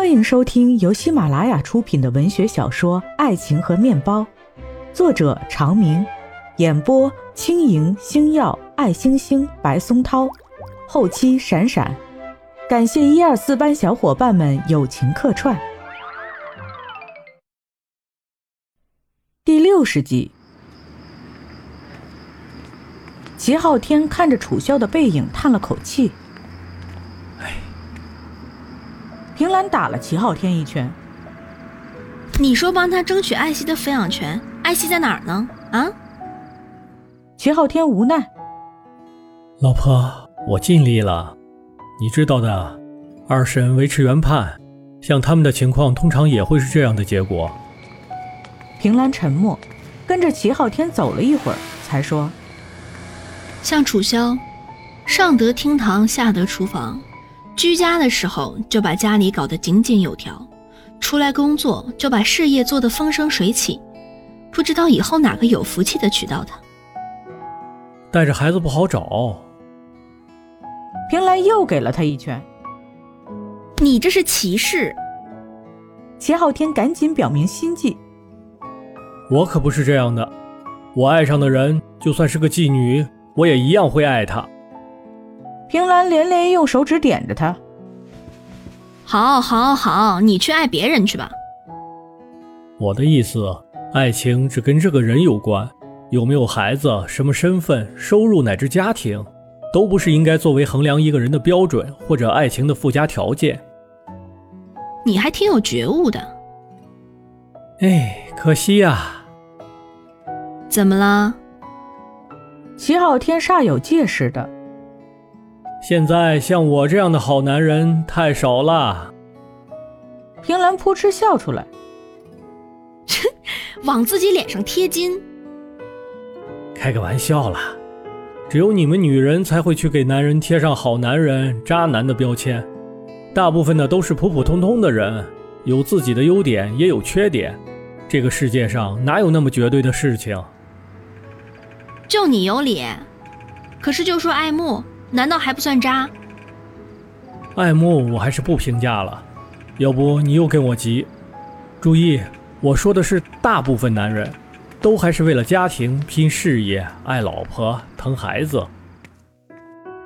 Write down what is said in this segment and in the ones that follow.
欢迎收听由喜马拉雅出品的文学小说《爱情和面包》，作者长明，演播轻盈、星耀、爱星星、白松涛，后期闪闪，感谢一二四班小伙伴们友情客串。第六十集，齐昊天看着楚萧的背影，叹了口气。平兰打了齐昊天一拳。你说帮他争取艾希的抚养权，艾希在哪儿呢？啊？齐昊天无奈。老婆，我尽力了，你知道的，二审维持原判，像他们的情况，通常也会是这样的结果。平兰沉默，跟着齐昊天走了一会儿，才说：“像楚萧，上得厅堂，下得厨房。”居家的时候就把家里搞得井井有条，出来工作就把事业做得风生水起，不知道以后哪个有福气的娶到她。带着孩子不好找。平兰又给了他一拳。你这是歧视。秦昊天赶紧表明心迹。我可不是这样的，我爱上的人就算是个妓女，我也一样会爱她。平兰连连用手指点着他。好，好，好，你去爱别人去吧。我的意思，爱情只跟这个人有关，有没有孩子、什么身份、收入乃至家庭，都不是应该作为衡量一个人的标准或者爱情的附加条件。你还挺有觉悟的。哎，可惜呀。怎么了？齐昊天煞有介事的。现在像我这样的好男人太少了。平兰扑哧笑出来，往自己脸上贴金。开个玩笑啦，只有你们女人才会去给男人贴上好男人、渣男的标签，大部分的都是普普通通的人，有自己的优点也有缺点。这个世界上哪有那么绝对的事情？就你有理，可是就说爱慕。难道还不算渣？爱慕我还是不评价了，要不你又跟我急。注意，我说的是大部分男人，都还是为了家庭拼事业、爱老婆、疼孩子。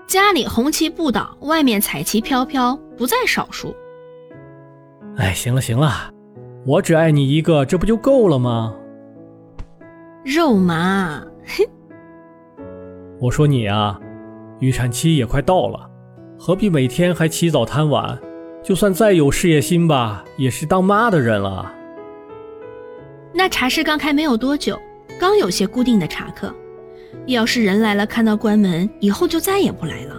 家里红旗不倒，外面彩旗飘飘，不在少数。哎，行了行了，我只爱你一个，这不就够了吗？肉麻，哼！我说你啊。预产期也快到了，何必每天还起早贪晚？就算再有事业心吧，也是当妈的人了。那茶室刚开没有多久，刚有些固定的茶客，要是人来了看到关门，以后就再也不来了。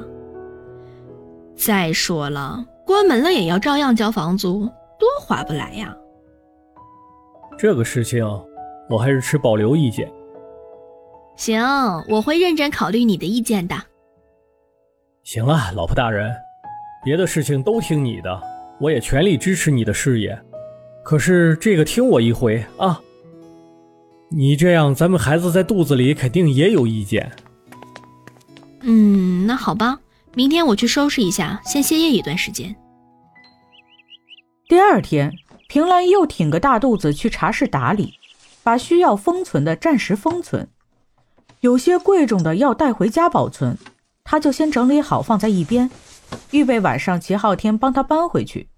再说了，关门了也要照样交房租，多划不来呀。这个事情，我还是持保留意见。行，我会认真考虑你的意见的。行了，老婆大人，别的事情都听你的，我也全力支持你的事业。可是这个听我一回啊！你这样，咱们孩子在肚子里肯定也有意见。嗯，那好吧，明天我去收拾一下，先歇业一段时间。第二天，平兰又挺个大肚子去茶室打理，把需要封存的暂时封存，有些贵重的要带回家保存。他就先整理好放在一边，预备晚上齐昊天帮他搬回去。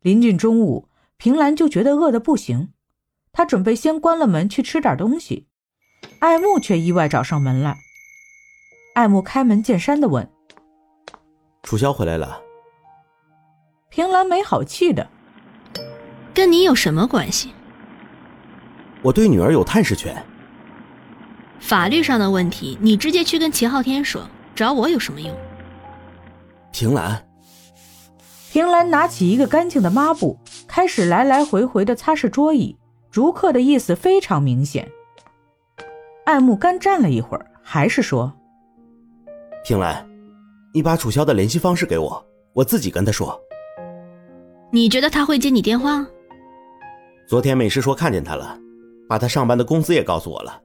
临近中午，平兰就觉得饿得不行，他准备先关了门去吃点东西。爱慕却意外找上门来。爱慕开门见山的问：“楚萧回来了？”平兰没好气的：“跟你有什么关系？”我对女儿有探视权。法律上的问题，你直接去跟齐昊天说，找我有什么用？平兰，平兰拿起一个干净的抹布，开始来来回回的擦拭桌椅，逐客的意思非常明显。爱慕干站了一会儿，还是说：“平兰，你把楚萧的联系方式给我，我自己跟他说。”你觉得他会接你电话？昨天美师说看见他了，把他上班的公司也告诉我了。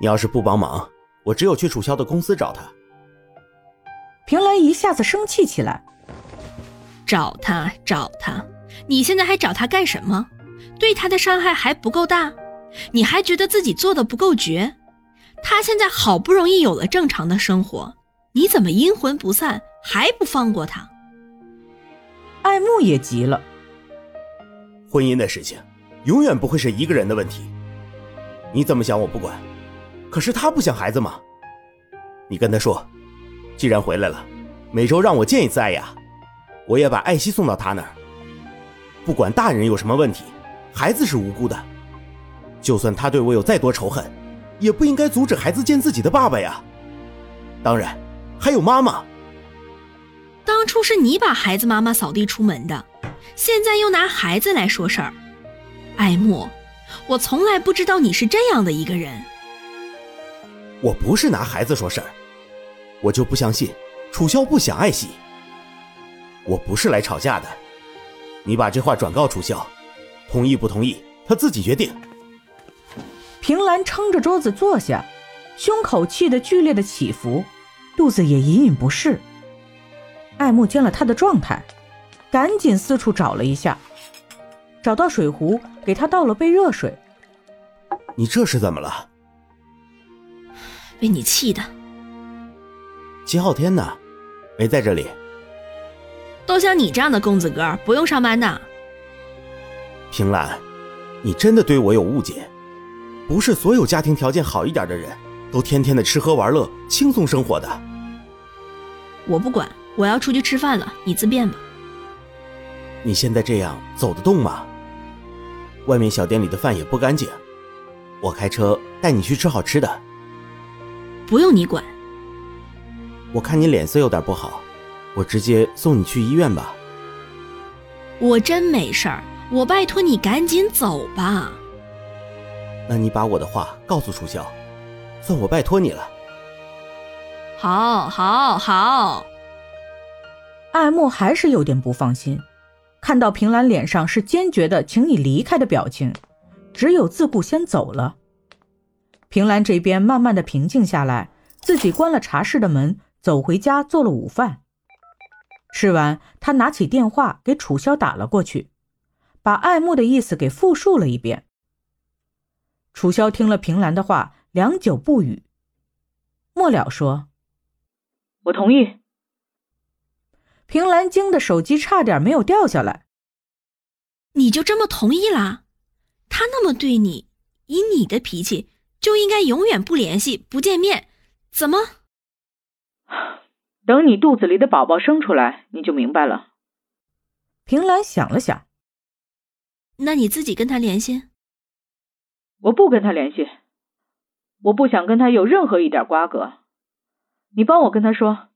你要是不帮忙，我只有去楚萧的公司找他。平兰一下子生气起来：“找他，找他！你现在还找他干什么？对他的伤害还不够大？你还觉得自己做的不够绝？他现在好不容易有了正常的生活，你怎么阴魂不散，还不放过他？爱慕也急了。婚姻的事情，永远不会是一个人的问题。你怎么想我不管，可是他不想孩子吗？你跟他说，既然回来了，每周让我见一次艾雅。我也把艾希送到他那儿。不管大人有什么问题，孩子是无辜的。就算他对我有再多仇恨，也不应该阻止孩子见自己的爸爸呀。当然，还有妈妈。当初是你把孩子妈妈扫地出门的，现在又拿孩子来说事儿。艾莫，我从来不知道你是这样的一个人。我不是拿孩子说事儿，我就不相信楚萧不想爱惜。我不是来吵架的，你把这话转告楚萧，同意不同意他自己决定。平兰撑着桌子坐下，胸口气得剧烈的起伏，肚子也隐隐不适。爱慕见了他的状态，赶紧四处找了一下，找到水壶，给他倒了杯热水。你这是怎么了？被你气的。齐昊天呢？没在这里。都像你这样的公子哥，不用上班的。平兰，你真的对我有误解。不是所有家庭条件好一点的人都天天的吃喝玩乐、轻松生活的。我不管，我要出去吃饭了，你自便吧。你现在这样走得动吗？外面小店里的饭也不干净，我开车带你去吃好吃的。不用你管。我看你脸色有点不好。我直接送你去医院吧。我真没事儿，我拜托你赶紧走吧。那你把我的话告诉楚萧，算我拜托你了。好，好，好。爱慕还是有点不放心，看到平兰脸上是坚决的，请你离开的表情，只有自顾先走了。平兰这边慢慢的平静下来，自己关了茶室的门，走回家做了午饭。吃完，他拿起电话给楚萧打了过去，把爱慕的意思给复述了一遍。楚萧听了平兰的话，良久不语。末了说：“我同意。”平兰惊的手机差点没有掉下来。你就这么同意啦？他那么对你，以你的脾气，就应该永远不联系、不见面，怎么？等你肚子里的宝宝生出来，你就明白了。平兰想了想，那你自己跟他联系。我不跟他联系，我不想跟他有任何一点瓜葛。你帮我跟他说，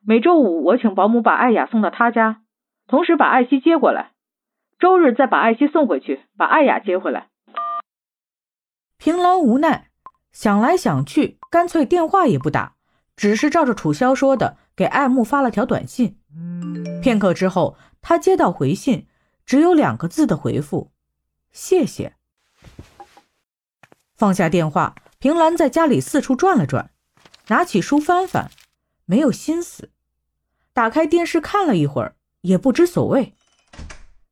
每周五我请保姆把艾雅送到他家，同时把艾希接过来，周日再把艾希送回去，把艾雅接回来。平兰无奈，想来想去，干脆电话也不打。只是照着楚萧说的，给爱慕发了条短信。片刻之后，他接到回信，只有两个字的回复：“谢谢。”放下电话，平兰在家里四处转了转，拿起书翻翻，没有心思。打开电视看了一会儿，也不知所谓。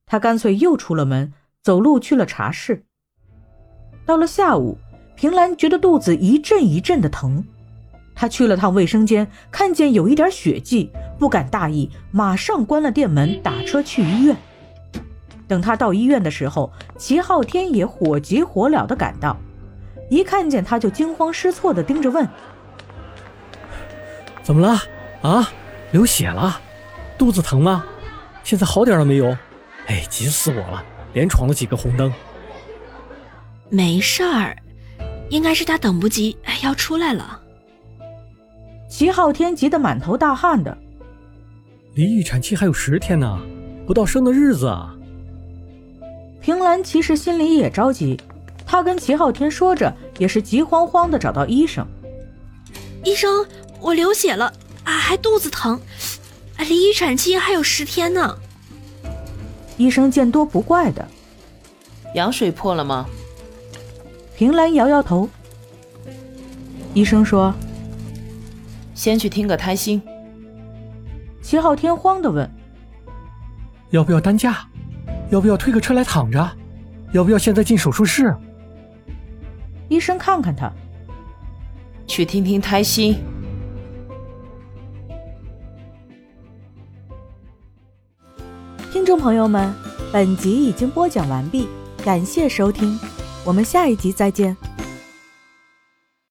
他干脆又出了门，走路去了茶室。到了下午，平兰觉得肚子一阵一阵的疼。他去了趟卫生间，看见有一点血迹，不敢大意，马上关了店门，打车去医院。等他到医院的时候，齐昊天也火急火燎地赶到，一看见他就惊慌失措地盯着问：“怎么了？啊，流血了？肚子疼吗？现在好点了没有？哎，急死我了，连闯了几个红灯。”没事儿，应该是他等不及，要出来了。齐昊天急得满头大汗的，离预产期还有十天呢，不到生的日子啊！平兰其实心里也着急，她跟齐昊天说着，也是急慌慌的找到医生。医生，我流血了啊，还肚子疼，啊，离预产期还有十天呢。医生见多不怪的，羊水破了吗？平兰摇摇头。医生说。先去听个胎心。齐昊天慌的问：“要不要担架？要不要推个车来躺着？要不要现在进手术室？医生看看他，去听听胎心。听众朋友们，本集已经播讲完毕，感谢收听，我们下一集再见。